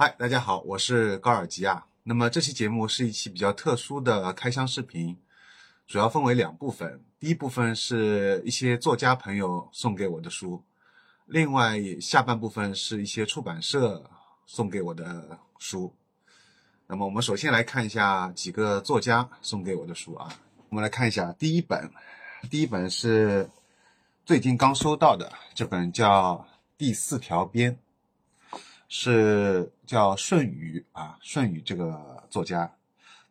嗨，大家好，我是高尔基啊。那么这期节目是一期比较特殊的开箱视频，主要分为两部分。第一部分是一些作家朋友送给我的书，另外下半部分是一些出版社送给我的书。那么我们首先来看一下几个作家送给我的书啊。我们来看一下第一本，第一本是最近刚收到的，这本叫《第四条边》。是叫舜宇啊，舜宇这个作家。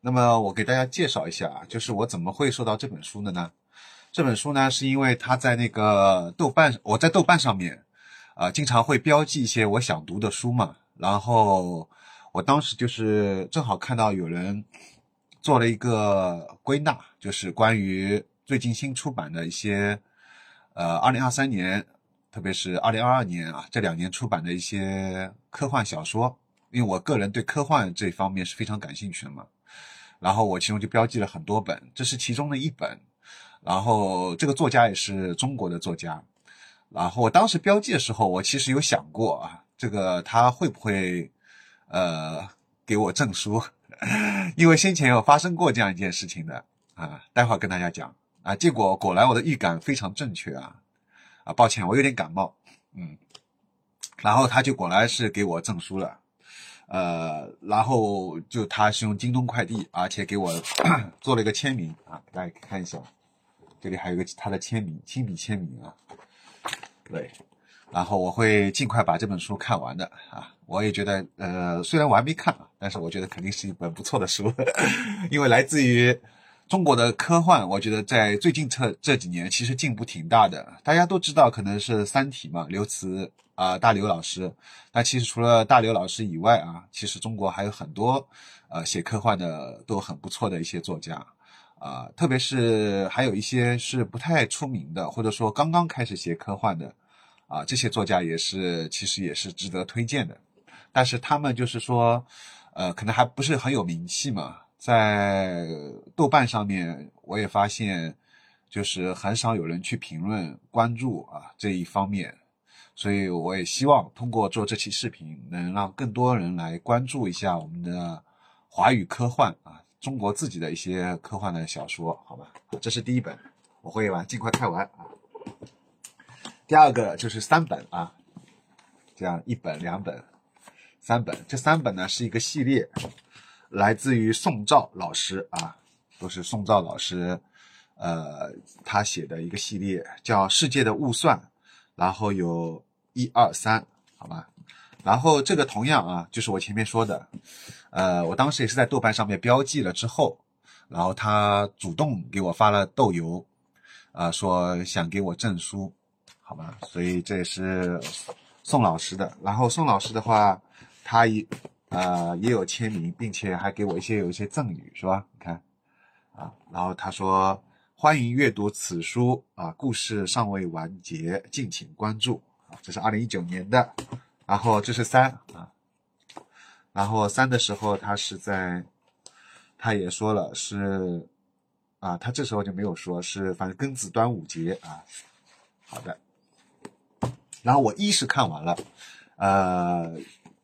那么我给大家介绍一下啊，就是我怎么会收到这本书的呢？这本书呢，是因为他在那个豆瓣，我在豆瓣上面啊，经常会标记一些我想读的书嘛。然后我当时就是正好看到有人做了一个归纳，就是关于最近新出版的一些呃，二零二三年。特别是二零二二年啊，这两年出版的一些科幻小说，因为我个人对科幻这方面是非常感兴趣的嘛，然后我其中就标记了很多本，这是其中的一本，然后这个作家也是中国的作家，然后我当时标记的时候，我其实有想过啊，这个他会不会呃给我证书，因为先前有发生过这样一件事情的啊，待会儿跟大家讲。啊，结果果然我的预感非常正确啊。啊，抱歉，我有点感冒，嗯，然后他就果然是给我证书了，呃，然后就他是用京东快递，而且给我 做了一个签名啊，大家可以看一下，这里还有一个他的签名，亲笔签名啊，对，然后我会尽快把这本书看完的啊，我也觉得，呃，虽然我还没看，但是我觉得肯定是一本不错的书，因为来自于。中国的科幻，我觉得在最近这这几年其实进步挺大的。大家都知道，可能是《三体》嘛，刘慈啊，大刘老师。那其实除了大刘老师以外啊，其实中国还有很多呃写科幻的都很不错的一些作家啊，特别是还有一些是不太出名的，或者说刚刚开始写科幻的啊，这些作家也是其实也是值得推荐的。但是他们就是说，呃，可能还不是很有名气嘛。在豆瓣上面，我也发现，就是很少有人去评论、关注啊这一方面，所以我也希望通过做这期视频，能让更多人来关注一下我们的华语科幻啊，中国自己的一些科幻的小说，好吧？这是第一本，我会把尽快看完啊。第二个就是三本啊，这样一本、两本、三本，这三本呢是一个系列。来自于宋照老师啊，都是宋照老师，呃，他写的一个系列叫《世界的误算》，然后有一二三，好吧，然后这个同样啊，就是我前面说的，呃，我当时也是在豆瓣上面标记了之后，然后他主动给我发了豆邮，啊，说想给我证书，好吧，所以这也是宋老师的，然后宋老师的话，他一。呃，也有签名，并且还给我一些有一些赠语，是吧？你看，啊，然后他说欢迎阅读此书啊，故事尚未完结，敬请关注。这是二零一九年的，然后这是三啊，然后三的时候他是在，他也说了是啊，他这时候就没有说是，反正庚子端午节啊，好的，然后我一是看完了，呃。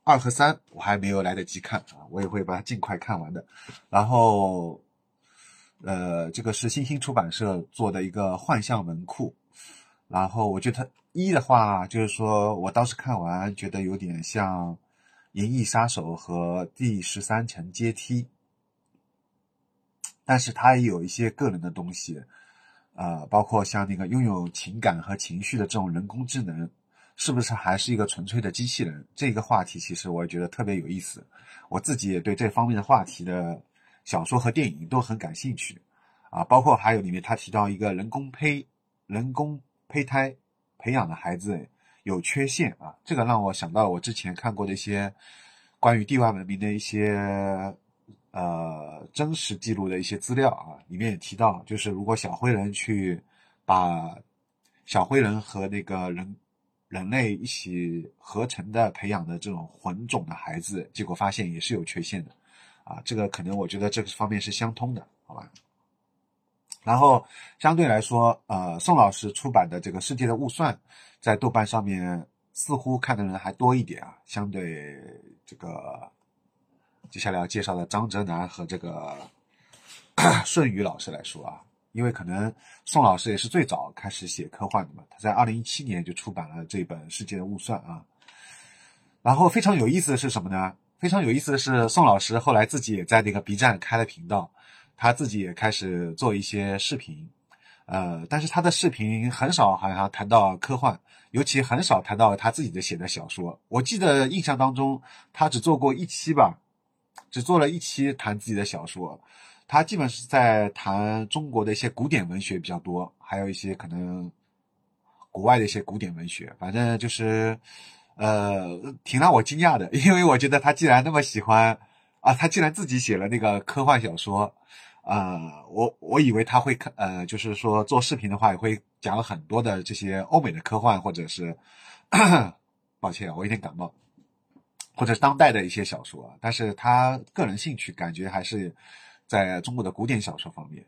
二和三我还没有来得及看啊，我也会把它尽快看完的。然后，呃，这个是新兴出版社做的一个幻象文库。然后我觉得一的话，就是说我当时看完觉得有点像《银翼杀手》和《第十三层阶梯》，但是它也有一些个人的东西，呃，包括像那个拥有情感和情绪的这种人工智能。是不是还是一个纯粹的机器人？这个话题其实我也觉得特别有意思，我自己也对这方面的话题的小说和电影都很感兴趣，啊，包括还有里面他提到一个人工胚、人工胚胎培养的孩子有缺陷啊，这个让我想到我之前看过的一些关于地外文明的一些呃真实记录的一些资料啊，里面也提到，就是如果小灰人去把小灰人和那个人。人类一起合成的培养的这种混种的孩子，结果发现也是有缺陷的，啊，这个可能我觉得这个方面是相通的，好吧？然后相对来说，呃，宋老师出版的这个《世界的误算》在豆瓣上面似乎看的人还多一点啊，相对这个接下来要介绍的张哲南和这个 顺宇老师来说啊，因为可能宋老师也是最早开始写科幻的嘛，他在二零一七年就出版了这本《世界的误算》啊。然后非常有意思的是什么呢？非常有意思的是，宋老师后来自己也在那个 B 站开了频道，他自己也开始做一些视频。呃，但是他的视频很少，好像谈到科幻，尤其很少谈到他自己的写的小说。我记得印象当中，他只做过一期吧，只做了一期谈自己的小说。他基本是在谈中国的一些古典文学比较多，还有一些可能国外的一些古典文学。反正就是，呃，挺让我惊讶的，因为我觉得他既然那么喜欢啊，他既然自己写了那个科幻小说。呃，我我以为他会看，呃，就是说做视频的话也会讲很多的这些欧美的科幻，或者是，抱歉，我有点感冒，或者是当代的一些小说。但是他个人兴趣感觉还是在中国的古典小说方面，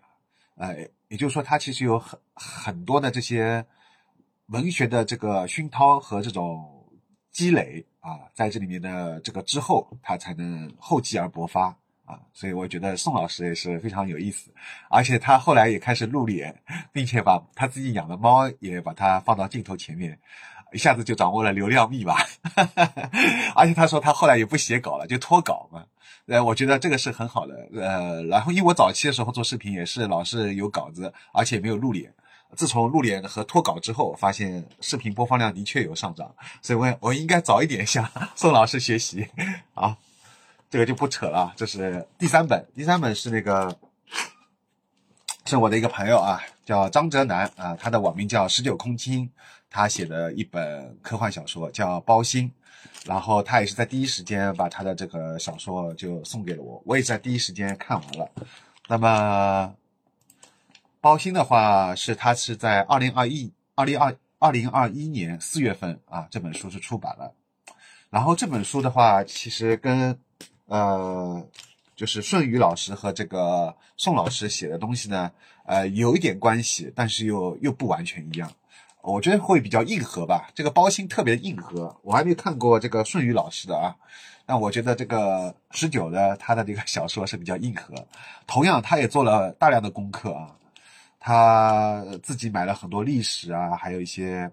呃，也就是说他其实有很很多的这些文学的这个熏陶和这种积累啊，在这里面的这个之后，他才能厚积而薄发。啊，所以我觉得宋老师也是非常有意思，而且他后来也开始露脸，并且把他自己养的猫也把它放到镜头前面，一下子就掌握了流量密码。而且他说他后来也不写稿了，就脱稿嘛。呃，我觉得这个是很好的。呃，然后因为我早期的时候做视频也是老是有稿子，而且没有露脸。自从露脸和脱稿之后，发现视频播放量的确有上涨，所以我我应该早一点向 宋老师学习啊。这个就不扯了，这是第三本，第三本是那个，是我的一个朋友啊，叫张哲南啊，他的网名叫十九空青，他写的一本科幻小说叫《包心》，然后他也是在第一时间把他的这个小说就送给了我，我也在第一时间看完了。那么，包心的话是他是在二零二一二零二二零二一年四月份啊，这本书是出版了，然后这本书的话其实跟呃，就是顺宇老师和这个宋老师写的东西呢，呃，有一点关系，但是又又不完全一样。我觉得会比较硬核吧。这个包心特别硬核，我还没看过这个顺宇老师的啊。但我觉得这个十九的他的这个小说是比较硬核。同样，他也做了大量的功课啊，他自己买了很多历史啊，还有一些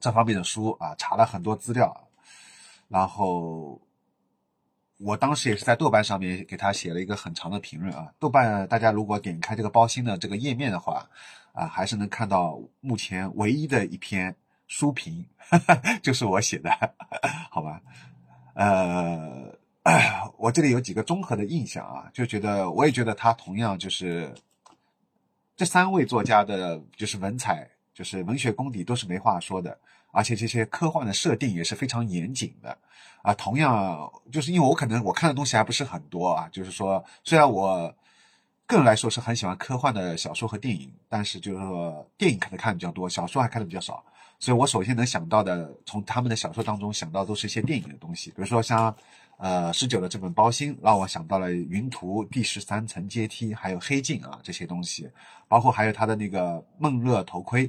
这方面的书啊，查了很多资料，然后。我当时也是在豆瓣上面给他写了一个很长的评论啊。豆瓣大家如果点开这个包心的这个页面的话，啊，还是能看到目前唯一的一篇书评，就是我写的，好吧？呃，我这里有几个综合的印象啊，就觉得我也觉得他同样就是这三位作家的，就是文采，就是文学功底都是没话说的。而且这些科幻的设定也是非常严谨的，啊，同样就是因为我可能我看的东西还不是很多啊，就是说虽然我个人来说是很喜欢科幻的小说和电影，但是就是说电影可能看的比较多，小说还看的比较少，所以我首先能想到的从他们的小说当中想到都是一些电影的东西，比如说像呃十九的这本《包心》，让我想到了《云图》第十三层阶梯，还有《黑镜》啊这些东西，包括还有他的那个《梦乐头盔》。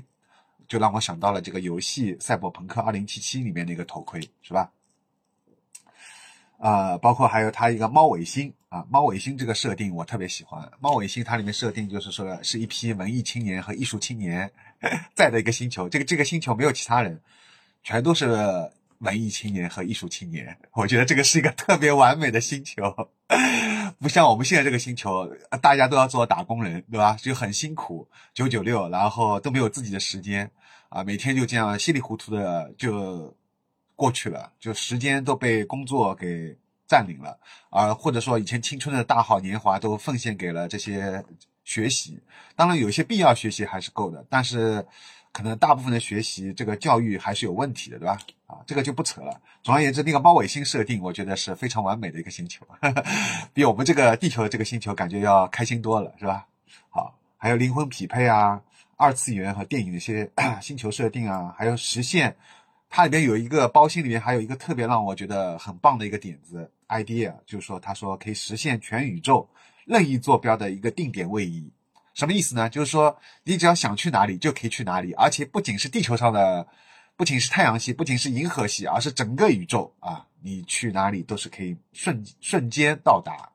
就让我想到了这个游戏《赛博朋克2077》里面那个头盔，是吧？啊，包括还有他一个猫尾星啊，猫尾星这个设定我特别喜欢。猫尾星它里面设定就是说是一批文艺青年和艺术青年 在的一个星球，这个这个星球没有其他人，全都是文艺青年和艺术青年。我觉得这个是一个特别完美的星球。不像我们现在这个星球，大家都要做打工人，对吧？就很辛苦，九九六，然后都没有自己的时间，啊，每天就这样稀里糊涂的就过去了，就时间都被工作给占领了，啊，或者说以前青春的大好年华都奉献给了这些学习。当然，有些必要学习还是够的，但是。可能大部分的学习这个教育还是有问题的，对吧？啊，这个就不扯了。总而言之，那个猫尾星设定，我觉得是非常完美的一个星球，比我们这个地球的这个星球感觉要开心多了，是吧？好，还有灵魂匹配啊，二次元和电影的一些 星球设定啊，还有实现，它里边有一个包星里面还有一个特别让我觉得很棒的一个点子 idea，就是说他说可以实现全宇宙任意坐标的一个定点位移。什么意思呢？就是说，你只要想去哪里就可以去哪里，而且不仅是地球上的，不仅是太阳系，不仅是银河系，而是整个宇宙啊！你去哪里都是可以瞬瞬间到达。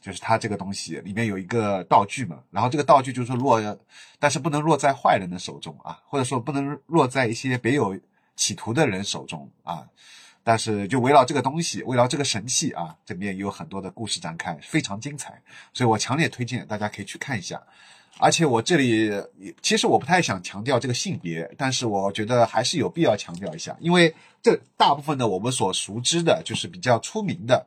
就是它这个东西里面有一个道具嘛，然后这个道具就是说落，但是不能落在坏人的手中啊，或者说不能落在一些别有企图的人手中啊。但是就围绕这个东西，围绕这个神器啊，这边有很多的故事展开，非常精彩，所以我强烈推荐大家可以去看一下。而且我这里其实我不太想强调这个性别，但是我觉得还是有必要强调一下，因为这大部分的我们所熟知的，就是比较出名的，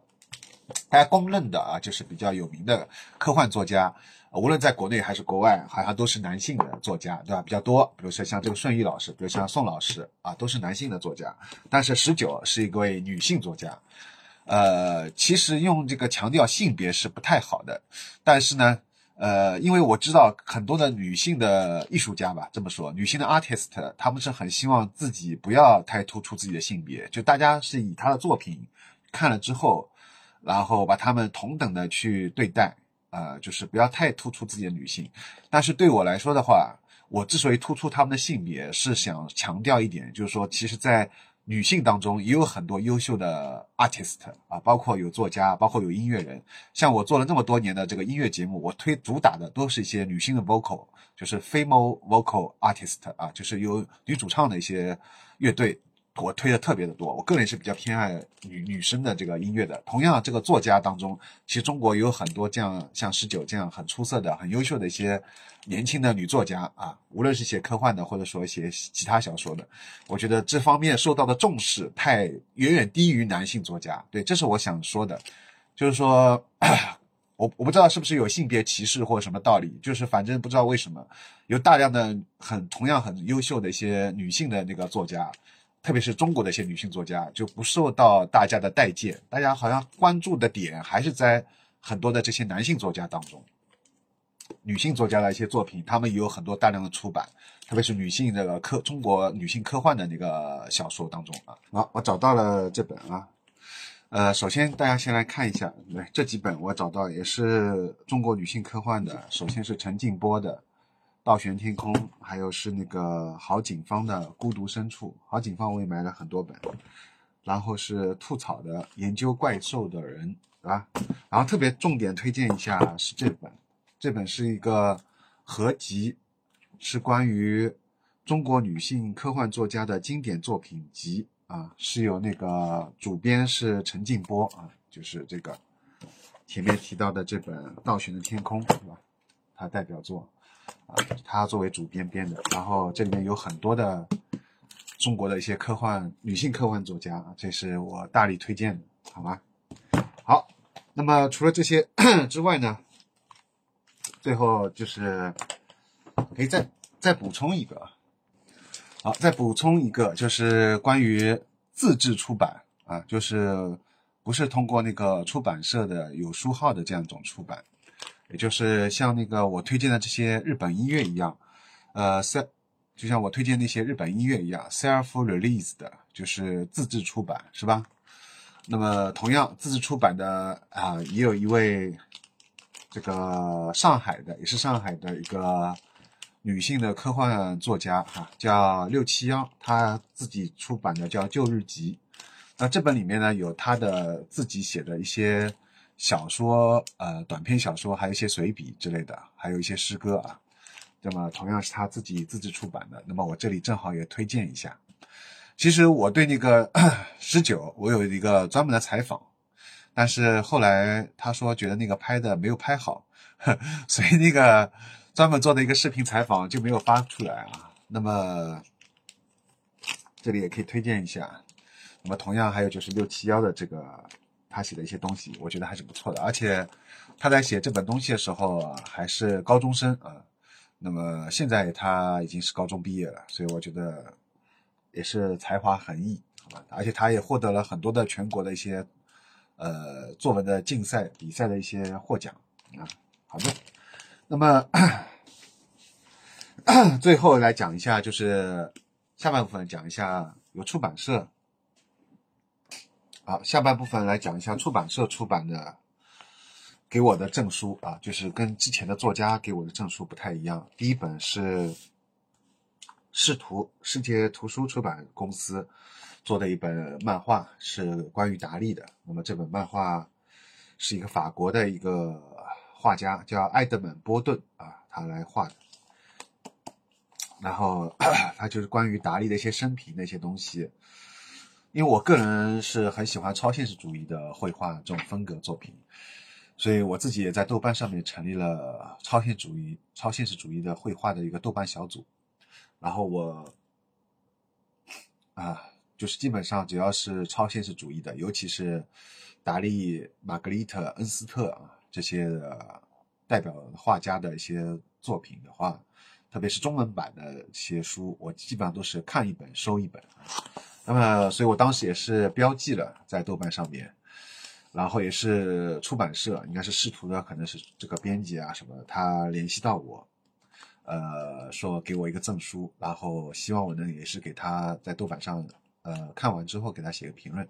大家公认的啊，就是比较有名的科幻作家，无论在国内还是国外，好像都是男性的作家，对吧？比较多，比如说像这个顺义老师，比如像宋老师啊，都是男性的作家。但是十九是一位女性作家，呃，其实用这个强调性别是不太好的，但是呢。呃，因为我知道很多的女性的艺术家吧，这么说，女性的 artist，她们是很希望自己不要太突出自己的性别，就大家是以她的作品看了之后，然后把她们同等的去对待，呃，就是不要太突出自己的女性。但是对我来说的话，我之所以突出她们的性别，是想强调一点，就是说，其实，在女性当中也有很多优秀的 artist 啊，包括有作家，包括有音乐人。像我做了那么多年的这个音乐节目，我推主打的都是一些女性的 vocal，就是 female vocal artist 啊，就是有女主唱的一些乐队。我推的特别的多，我个人是比较偏爱女女生的这个音乐的。同样，这个作家当中，其实中国有很多这样像十九这样很出色的、很优秀的一些年轻的女作家啊，无论是写科幻的，或者说写其他小说的，我觉得这方面受到的重视太远远低于男性作家。对，这是我想说的，就是说，我我不知道是不是有性别歧视或者什么道理，就是反正不知道为什么有大量的很同样很优秀的一些女性的那个作家。特别是中国的一些女性作家就不受到大家的待见，大家好像关注的点还是在很多的这些男性作家当中。女性作家的一些作品，他们也有很多大量的出版，特别是女性这个科中国女性科幻的那个小说当中啊。好，我找到了这本啊，呃，首先大家先来看一下，对这几本我找到也是中国女性科幻的，首先是陈静波的。倒悬天空，还有是那个郝景芳的孤独深处。郝景芳我也买了很多本，然后是吐草的研究怪兽的人，对吧？然后特别重点推荐一下是这本，这本是一个合集，是关于中国女性科幻作家的经典作品集啊，是有那个主编是陈静波啊，就是这个前面提到的这本《倒悬的天空》，是吧？他代表作。啊，他作为主编编的，然后这里面有很多的中国的一些科幻女性科幻作家，这是我大力推荐的，好吗？好，那么除了这些 之外呢，最后就是可以再再补充一个，好，再补充一个就是关于自制出版啊，就是不是通过那个出版社的有书号的这样一种出版。也就是像那个我推荐的这些日本音乐一样，呃像就像我推荐那些日本音乐一样，self release 的，就是自制出版，是吧？那么同样自制出版的啊，也有一位这个上海的，也是上海的一个女性的科幻作家哈，叫六七幺，她自己出版的叫《旧日集》，那这本里面呢有她的自己写的一些。小说，呃，短篇小说，还有一些随笔之类的，还有一些诗歌啊。那么同样是他自己自制出版的。那么我这里正好也推荐一下。其实我对那个 十九，我有一个专门的采访，但是后来他说觉得那个拍的没有拍好，所以那个专门做的一个视频采访就没有发出来啊。那么这里也可以推荐一下。那么同样还有就是六七幺的这个。他写的一些东西，我觉得还是不错的，而且他在写这本东西的时候还是高中生啊。那么现在他已经是高中毕业了，所以我觉得也是才华横溢，好吧？而且他也获得了很多的全国的一些呃作文的竞赛比赛的一些获奖啊。好的，那么 最后来讲一下，就是下半部分讲一下有出版社。好，下半部分来讲一下出版社出版的给我的证书啊，就是跟之前的作家给我的证书不太一样。第一本是视图世界图书出版公司做的一本漫画，是关于达利的。那么这本漫画是一个法国的一个画家叫埃德蒙·波顿啊，他来画的。然后 他就是关于达利的一些生平那些东西。因为我个人是很喜欢超现实主义的绘画这种风格作品，所以我自己也在豆瓣上面成立了超现实主义、超现实主义的绘画的一个豆瓣小组。然后我啊，就是基本上只要是超现实主义的，尤其是达利、玛格丽特、恩斯特啊这些代表画家的一些作品的话，特别是中文版的一些书，我基本上都是看一本收一本。那么，所以我当时也是标记了在豆瓣上面，然后也是出版社，应该是试图的，可能是这个编辑啊什么，他联系到我，呃，说给我一个证书，然后希望我能也是给他在豆瓣上，呃，看完之后给他写个评论。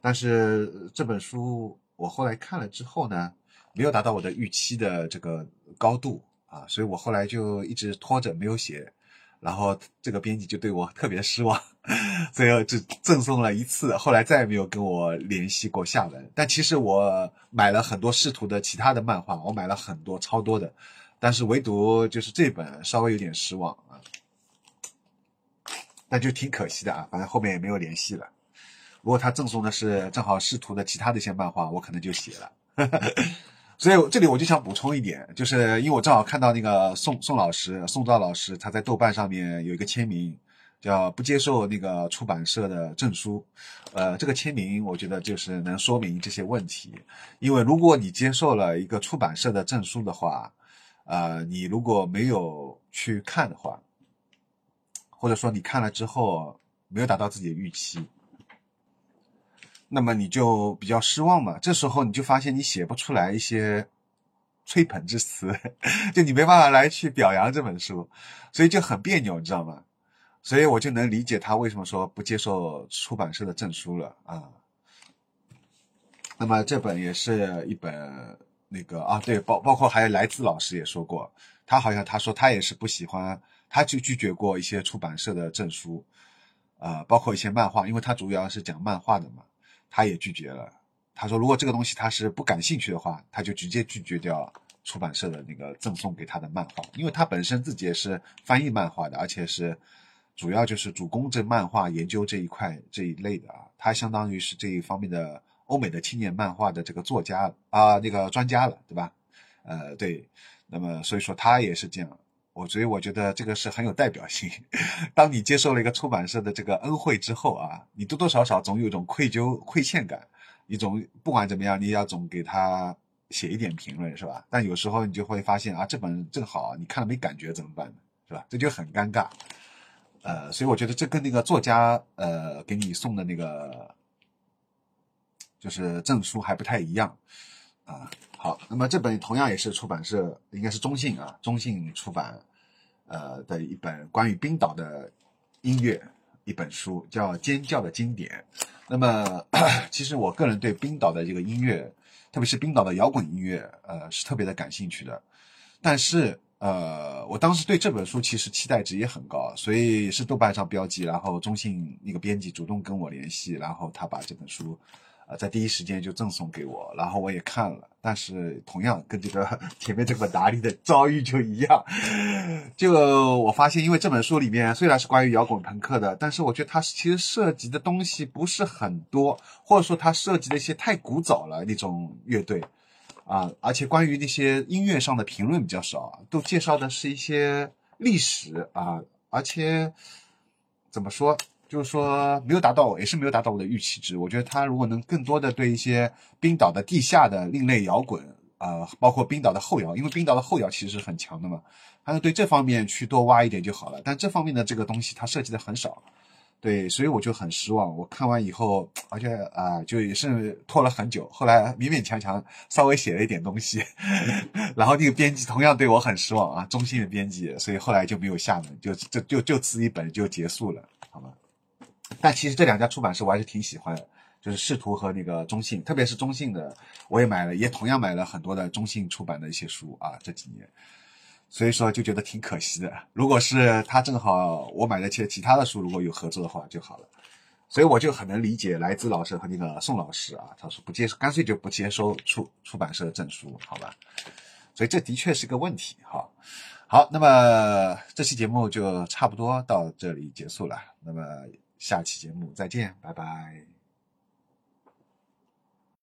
但是这本书我后来看了之后呢，没有达到我的预期的这个高度啊，所以我后来就一直拖着没有写。然后这个编辑就对我特别失望，最后只赠送了一次，后来再也没有跟我联系过下文。但其实我买了很多视图的其他的漫画，我买了很多超多的，但是唯独就是这本稍微有点失望啊，但就挺可惜的啊，反正后面也没有联系了。如果他赠送的是正好视图的其他的一些漫画，我可能就写了。所以这里我就想补充一点，就是因为我正好看到那个宋宋老师、宋照老师，他在豆瓣上面有一个签名，叫不接受那个出版社的证书。呃，这个签名我觉得就是能说明这些问题。因为如果你接受了一个出版社的证书的话，呃，你如果没有去看的话，或者说你看了之后没有达到自己的预期。那么你就比较失望嘛？这时候你就发现你写不出来一些吹捧之词，就你没办法来去表扬这本书，所以就很别扭，你知道吗？所以我就能理解他为什么说不接受出版社的证书了啊。那么这本也是一本那个啊，对，包包括还有来自老师也说过，他好像他说他也是不喜欢，他就拒绝过一些出版社的证书，啊，包括一些漫画，因为他主要是讲漫画的嘛。他也拒绝了。他说，如果这个东西他是不感兴趣的话，他就直接拒绝掉出版社的那个赠送给他的漫画，因为他本身自己也是翻译漫画的，而且是主要就是主攻这漫画研究这一块这一类的啊。他相当于是这一方面的欧美的青年漫画的这个作家啊，那个专家了，对吧？呃，对。那么所以说他也是这样。我所以我觉得这个是很有代表性。当你接受了一个出版社的这个恩惠之后啊，你多多少少总有一种愧疚、亏欠感，一种不管怎么样，你要总给他写一点评论，是吧？但有时候你就会发现啊，这本正好你看了没感觉怎么办呢？是吧？这就很尴尬。呃，所以我觉得这跟那个作家呃给你送的那个就是证书还不太一样啊。好，那么这本同样也是出版社，应该是中信啊，中信出版，呃的一本关于冰岛的音乐一本书，叫《尖叫的经典》。那么，其实我个人对冰岛的这个音乐，特别是冰岛的摇滚音乐，呃，是特别的感兴趣的。但是，呃，我当时对这本书其实期待值也很高，所以是豆瓣上标记，然后中信那个编辑主动跟我联系，然后他把这本书。呃，在第一时间就赠送给我，然后我也看了，但是同样跟这个前面这本达利的遭遇就一样，就我发现，因为这本书里面虽然是关于摇滚朋克的，但是我觉得它其实涉及的东西不是很多，或者说它涉及的一些太古早了那种乐队，啊，而且关于那些音乐上的评论比较少，都介绍的是一些历史啊，而且怎么说？就是说没有达到，也是没有达到我的预期值。我觉得他如果能更多的对一些冰岛的地下的另类摇滚，啊，包括冰岛的后摇，因为冰岛的后摇其实是很强的嘛，他是对这方面去多挖一点就好了。但这方面的这个东西他涉及的很少，对，所以我就很失望。我看完以后，而且啊，就也是拖了很久，后来勉勉强强稍微写了一点东西，然后那个编辑同样对我很失望啊，中心的编辑，所以后来就没有下文，就就就就此一本就结束了，好吗？但其实这两家出版社我还是挺喜欢的，就是视图和那个中信，特别是中信的，我也买了，也同样买了很多的中信出版的一些书啊。这几年，所以说就觉得挺可惜的。如果是他正好我买的些其他的书如果有合作的话就好了。所以我就很能理解来自老师和那个宋老师啊，他说不接受，干脆就不接收出出版社的证书，好吧？所以这的确是个问题，哈。好，那么这期节目就差不多到这里结束了，那么下期节目再见，拜拜。